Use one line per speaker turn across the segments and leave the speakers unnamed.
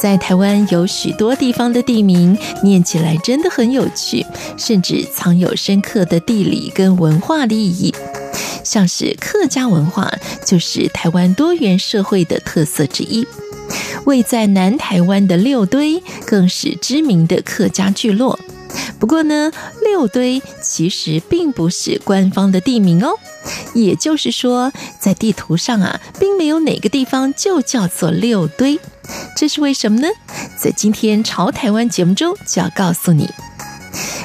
在台湾有许多地方的地名念起来真的很有趣，甚至藏有深刻的地理跟文化的意义。像是客家文化，就是台湾多元社会的特色之一。位在南台湾的六堆，更是知名的客家聚落。不过呢，六堆其实并不是官方的地名哦。也就是说，在地图上啊，并没有哪个地方就叫做六堆。这是为什么呢？在今天《潮台湾》节目中就要告诉你。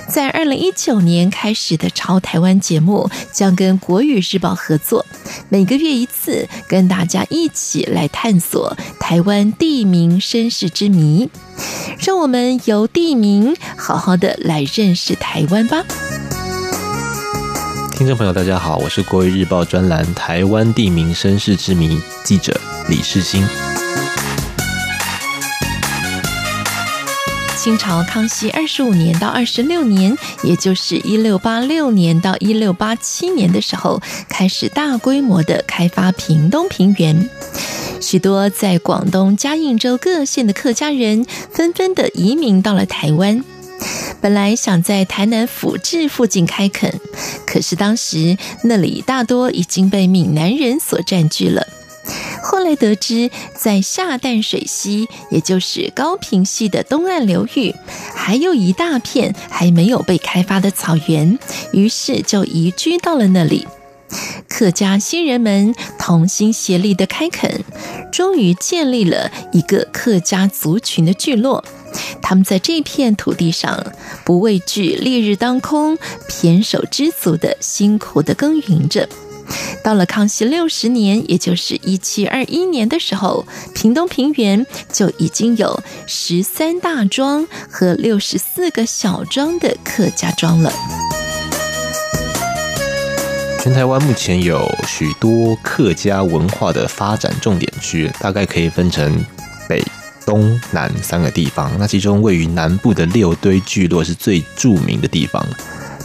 在二零一九年开始的《潮台湾》节目将跟国语日报合作，每个月一次，跟大家一起来探索台湾地名身世之谜。让我们由地名好好的来认识台湾吧。
听众朋友，大家好，我是国语日报专栏《台湾地名身世之谜》记者李世兴。
清朝康熙二十五年到二十六年，也就是一六八六年到一六八七年的时候，开始大规模的开发屏东平原。许多在广东嘉应州各县的客家人纷纷的移民到了台湾。本来想在台南府治附近开垦，可是当时那里大多已经被闽南人所占据了。后来得知，在下淡水溪，也就是高屏溪的东岸流域，还有一大片还没有被开发的草原，于是就移居到了那里。客家新人们同心协力的开垦，终于建立了一个客家族群的聚落。他们在这片土地上，不畏惧烈日当空，胼手胝足的辛苦的耕耘着。到了康熙六十年，也就是一七二一年的时候，屏东平原就已经有十三大庄和六十四个小庄的客家庄了。
全台湾目前有许多客家文化的发展重点区，大概可以分成北、东、南三个地方。那其中位于南部的六堆聚落是最著名的地方。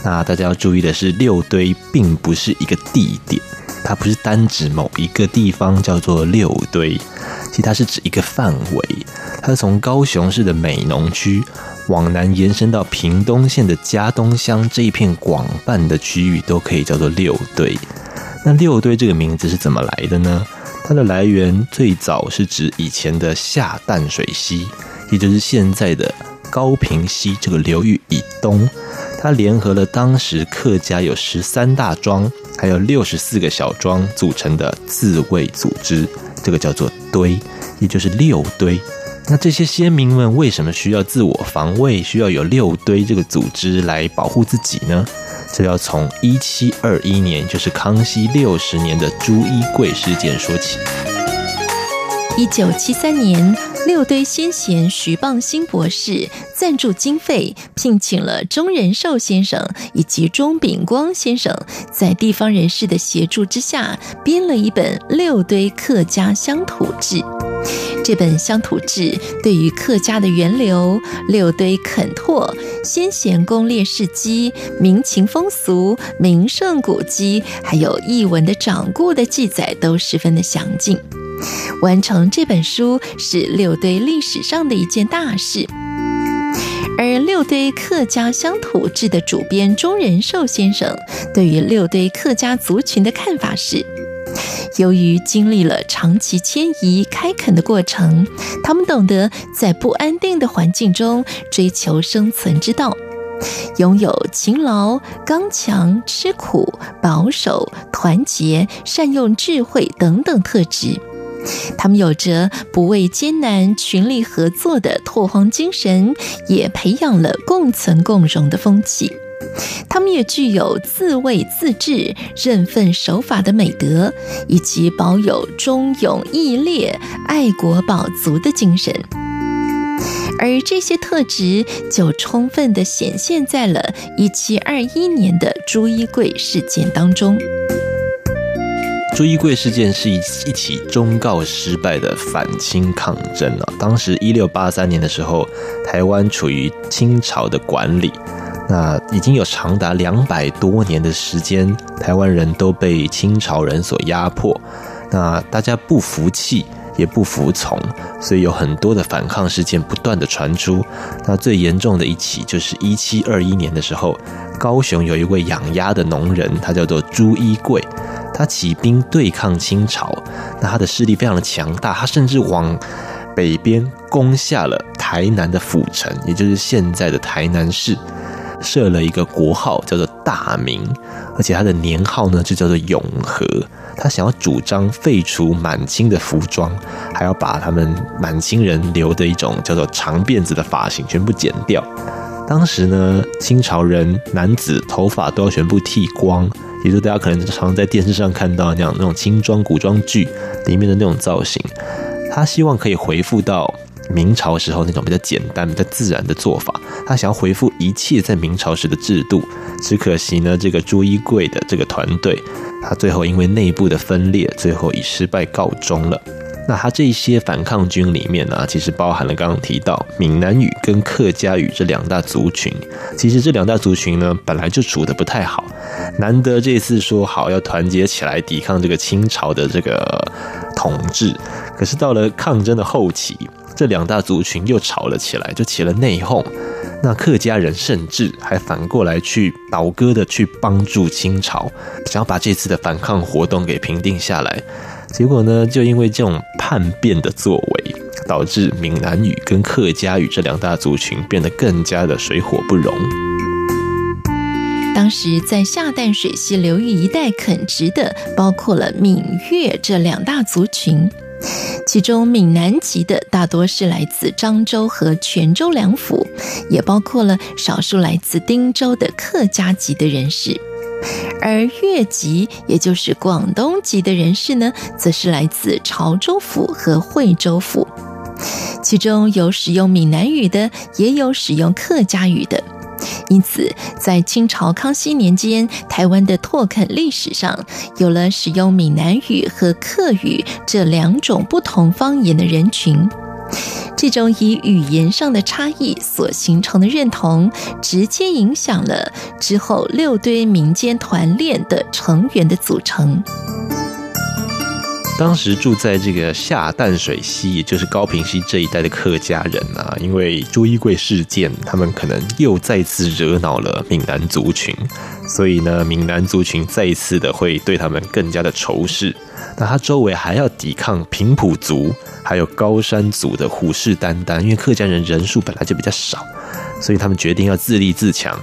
那大家要注意的是，六堆并不是一个地点，它不是单指某一个地方叫做六堆，其实它是指一个范围。它是从高雄市的美浓区往南延伸到屏东县的佳东乡这一片广泛的区域，都可以叫做六堆。那六堆这个名字是怎么来的呢？它的来源最早是指以前的下淡水溪，也就是现在的高屏溪这个流域以东。它联合了当时客家有十三大庄，还有六十四个小庄组成的自卫组织，这个叫做堆，也就是六堆。那这些先民们为什么需要自我防卫，需要有六堆这个组织来保护自己呢？这要从一七二一年，就是康熙六十年的朱一贵事件说起。
一九七三年，六堆先贤徐蚌兴博士赞助经费，聘请了钟仁寿先生以及钟秉光先生，在地方人士的协助之下，编了一本《六堆客家乡土志》。这本乡土志对于客家的源流、六堆垦拓、先贤功烈事迹、民情风俗、名胜古迹，还有译文的掌故的记载，都十分的详尽。完成这本书是六堆历史上的一件大事，而六堆客家乡土志的主编钟仁寿先生对于六堆客家族群的看法是：由于经历了长期迁移开垦的过程，他们懂得在不安定的环境中追求生存之道，拥有勤劳、刚强、吃苦、保守、团结、善用智慧等等特质。他们有着不畏艰难、群力合作的拓荒精神，也培养了共存共荣的风气。他们也具有自卫自治、认份守法的美德，以及保有忠勇义烈、爱国保族的精神。而这些特质就充分地显现在了一七二一年的朱一贵事件当中。
朱一贵事件是一一起忠告失败的反清抗争啊！当时一六八三年的时候，台湾处于清朝的管理，那已经有长达两百多年的时间，台湾人都被清朝人所压迫，那大家不服气。也不服从，所以有很多的反抗事件不断的传出。那最严重的一起就是一七二一年的时候，高雄有一位养鸭的农人，他叫做朱一贵，他起兵对抗清朝。那他的势力非常的强大，他甚至往北边攻下了台南的府城，也就是现在的台南市，设了一个国号叫做大明，而且他的年号呢就叫做永和。他想要主张废除满清的服装，还要把他们满清人留的一种叫做长辫子的发型全部剪掉。当时呢，清朝人男子头发都要全部剃光，也就大家可能常在电视上看到那样那种清装古装剧里面的那种造型。他希望可以恢复到明朝时候那种比较简单、比较自然的做法。他想要恢复一切在明朝时的制度，只可惜呢，这个朱一贵的这个团队。他最后因为内部的分裂，最后以失败告终了。那他这些反抗军里面呢，其实包含了刚刚提到闽南语跟客家语这两大族群。其实这两大族群呢，本来就处得不太好。难得这次说好要团结起来抵抗这个清朝的这个统治，可是到了抗争的后期，这两大族群又吵了起来，就起了内讧。那客家人甚至还反过来去倒戈的去帮助清朝，想要把这次的反抗活动给平定下来。结果呢，就因为这种叛变的作为，导致闽南语跟客家语这两大族群变得更加的水火不容。
当时在下淡水溪流域一带垦殖的，包括了闽粤这两大族群。其中闽南籍的大多是来自漳州和泉州两府，也包括了少数来自汀州的客家籍的人士，而粤籍，也就是广东籍的人士呢，则是来自潮州府和惠州府。其中有使用闽南语的，也有使用客家语的。因此，在清朝康熙年间，台湾的拓垦历史上，有了使用闽南语和客语这两种不同方言的人群。这种以语言上的差异所形成的认同，直接影响了之后六堆民间团练的成员的组成。
当时住在这个下淡水溪，也就是高屏溪这一带的客家人啊，因为朱一贵事件，他们可能又再次惹恼了闽南族群，所以呢，闽南族群再一次的会对他们更加的仇视。那他周围还要抵抗平埔族，还有高山族的虎视眈眈，因为客家人人数本来就比较少，所以他们决定要自立自强。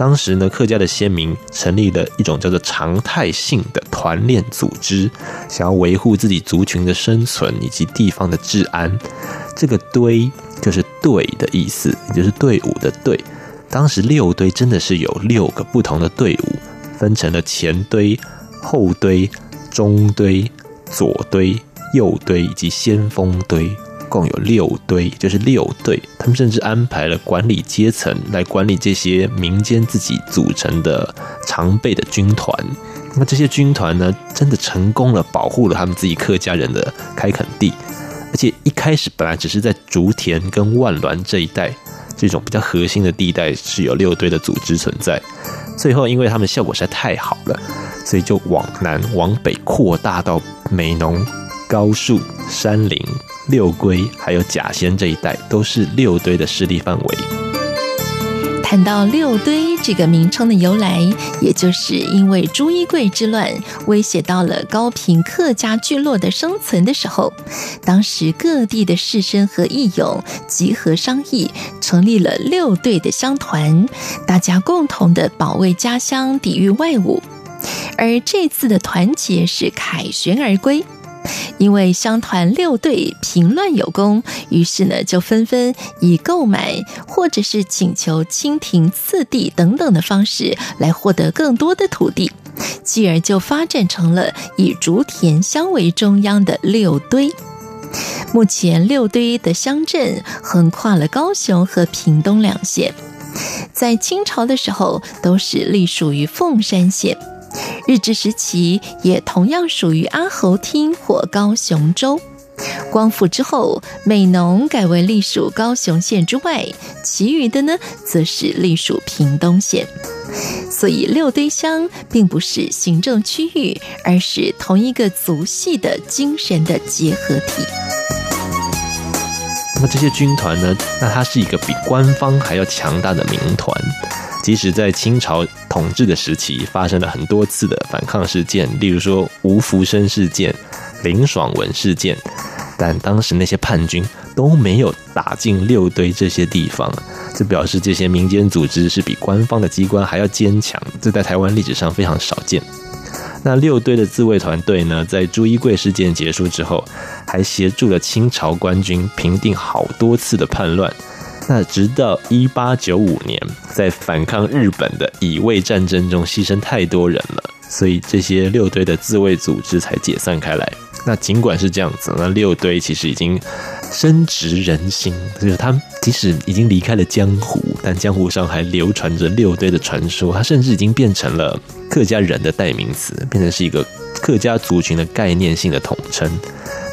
当时呢，客家的先民成立了一种叫做常态性的团练组织，想要维护自己族群的生存以及地方的治安。这个“堆”就是“队”的意思，也就是队伍的“队”。当时六堆真的是有六个不同的队伍，分成了前堆、后堆、中堆、左堆、右堆以及先锋堆。共有六堆，就是六队。他们甚至安排了管理阶层来管理这些民间自己组成的常备的军团。那这些军团呢，真的成功了，保护了他们自己客家人的开垦地。而且一开始本来只是在竹田跟万峦这一带这种比较核心的地带是有六队的组织存在。最后因为他们效果实在太好了，所以就往南往北扩大到美浓、高树、山林。六龟还有甲仙这一带都是六堆的势力范围。
谈到六堆这个名称的由来，也就是因为朱一贵之乱威胁到了高屏客家聚落的生存的时候，当时各地的士绅和义勇集合商议，成立了六队的乡团，大家共同的保卫家乡，抵御外侮。而这次的团结是凯旋而归。因为乡团六队平乱有功，于是呢就纷纷以购买或者是请求清廷赐地等等的方式来获得更多的土地，继而就发展成了以竹田乡为中央的六堆。目前六堆的乡镇横跨了高雄和屏东两县，在清朝的时候都是隶属于凤山县，日治时期也同样属于阿侯厅或高雄州。光复之后，美浓改为隶属高雄县之外，其余的呢，则是隶属屏东县。所以六堆乡并不是行政区域，而是同一个族系的精神的结合体。
那么这些军团呢？那它是一个比官方还要强大的民团。即使在清朝统治的时期，发生了很多次的反抗事件，例如说吴福生事件、林爽文事件。但当时那些叛军都没有打进六堆这些地方，这表示这些民间组织是比官方的机关还要坚强，这在台湾历史上非常少见。那六堆的自卫团队呢，在朱一贵事件结束之后，还协助了清朝官军平定好多次的叛乱。那直到一八九五年，在反抗日本的乙未战争中牺牲太多人了，所以这些六堆的自卫组织才解散开来。那尽管是这样子，那六堆其实已经深植人心，就是他即使已经离开了江湖，但江湖上还流传着六堆的传说。它甚至已经变成了客家人的代名词，变成是一个客家族群的概念性的统称。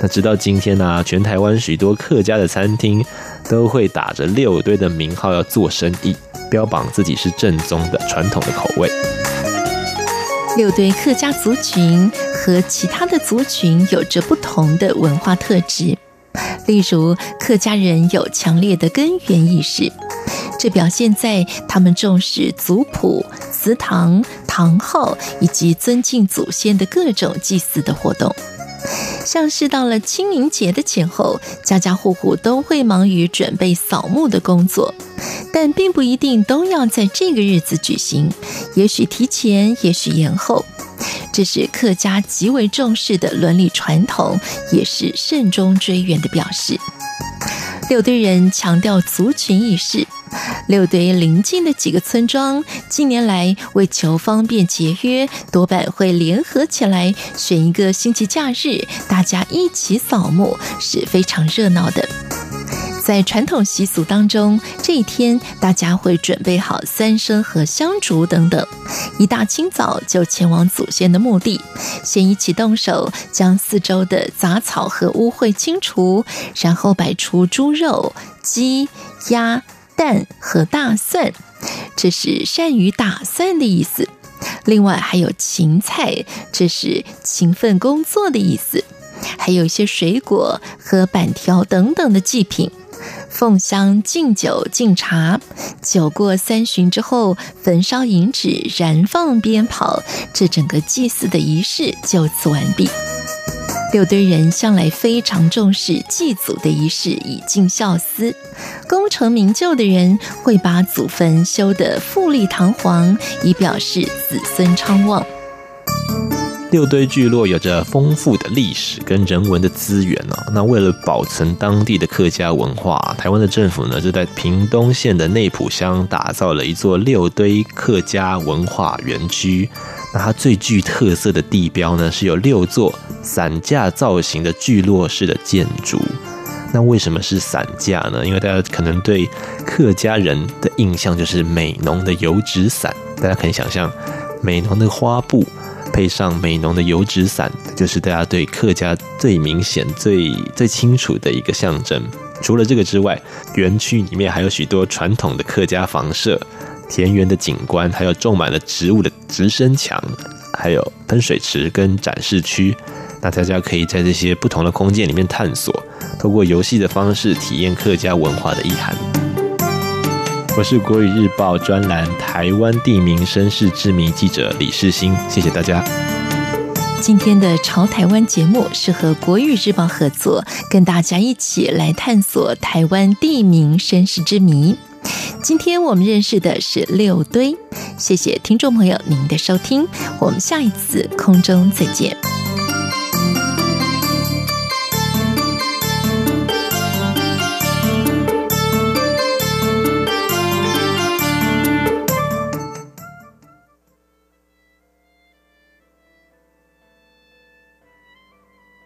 那直到今天呢、全台湾许多客家的餐厅都会打着六堆的名号要做生意，标榜自己是正宗的传统的口味。
六堆客家族群和其他的族群有着不同的文化特质，例如客家人有强烈的根源意识，这表现在他们重视族谱、祠堂、堂号以及尊敬祖先的各种祭祀的活动。像是到了清明节的前后，家家户户都会忙于准备扫墓的工作，但并不一定都要在这个日子举行，也许提前，也许延后。这是客家极为重视的伦理传统，也是慎终追远的表示。六堆人强调族群意识。六堆邻近的几个村庄，近年来为求方便节约，多半会联合起来选一个星期假日，大家一起扫墓，是非常热闹的。在传统习俗当中，这一天大家会准备好三牲和香烛等等，一大清早就前往祖先的墓地，先一起动手将四周的杂草和污秽清除，然后摆出猪肉、鸡、鸭。蛋和大蒜，这是善于打算的意思。另外还有芹菜，这是勤奋工作的意思。还有一些水果和板条等等的祭品。奉香、敬酒、敬茶，酒过三巡之后，焚烧银纸，燃放鞭炮，这整个祭祀的仪式就此完毕。六堆人向来非常重视祭祖的仪式，以尽孝思。功成名就的人会把祖坟修得富丽堂皇，以表示子孙昌旺。
六堆聚落有着丰富的历史跟人文的资源哦。那为了保存当地的客家文化，台湾的政府呢就在屏东县的内埔乡打造了一座六堆客家文化园区。那它最具特色的地标呢，是有六座伞架造型的聚落式的建筑。那为什么是伞架呢？因为大家可能对客家人的印象就是美浓的油纸伞，大家可以想象美浓的花布配上美浓的油纸伞，就是大家对客家最明显、最最清楚的一个象征。除了这个之外，园区里面还有许多传统的客家房舍。田园的景观，还有种满了植物的植生墙，还有喷水池跟展示区，那大家可以在这些不同的空间里面探索，透过游戏的方式体验客家文化的意涵。我是国语日报专栏台湾地名身世之谜记者李世兴，谢谢大家。
今天的潮台湾节目是和国语日报合作，跟大家一起来探索台湾地名身世之谜。今天我们认识的是六堆，谢谢听众朋友您的收听，我们下一次空中再见。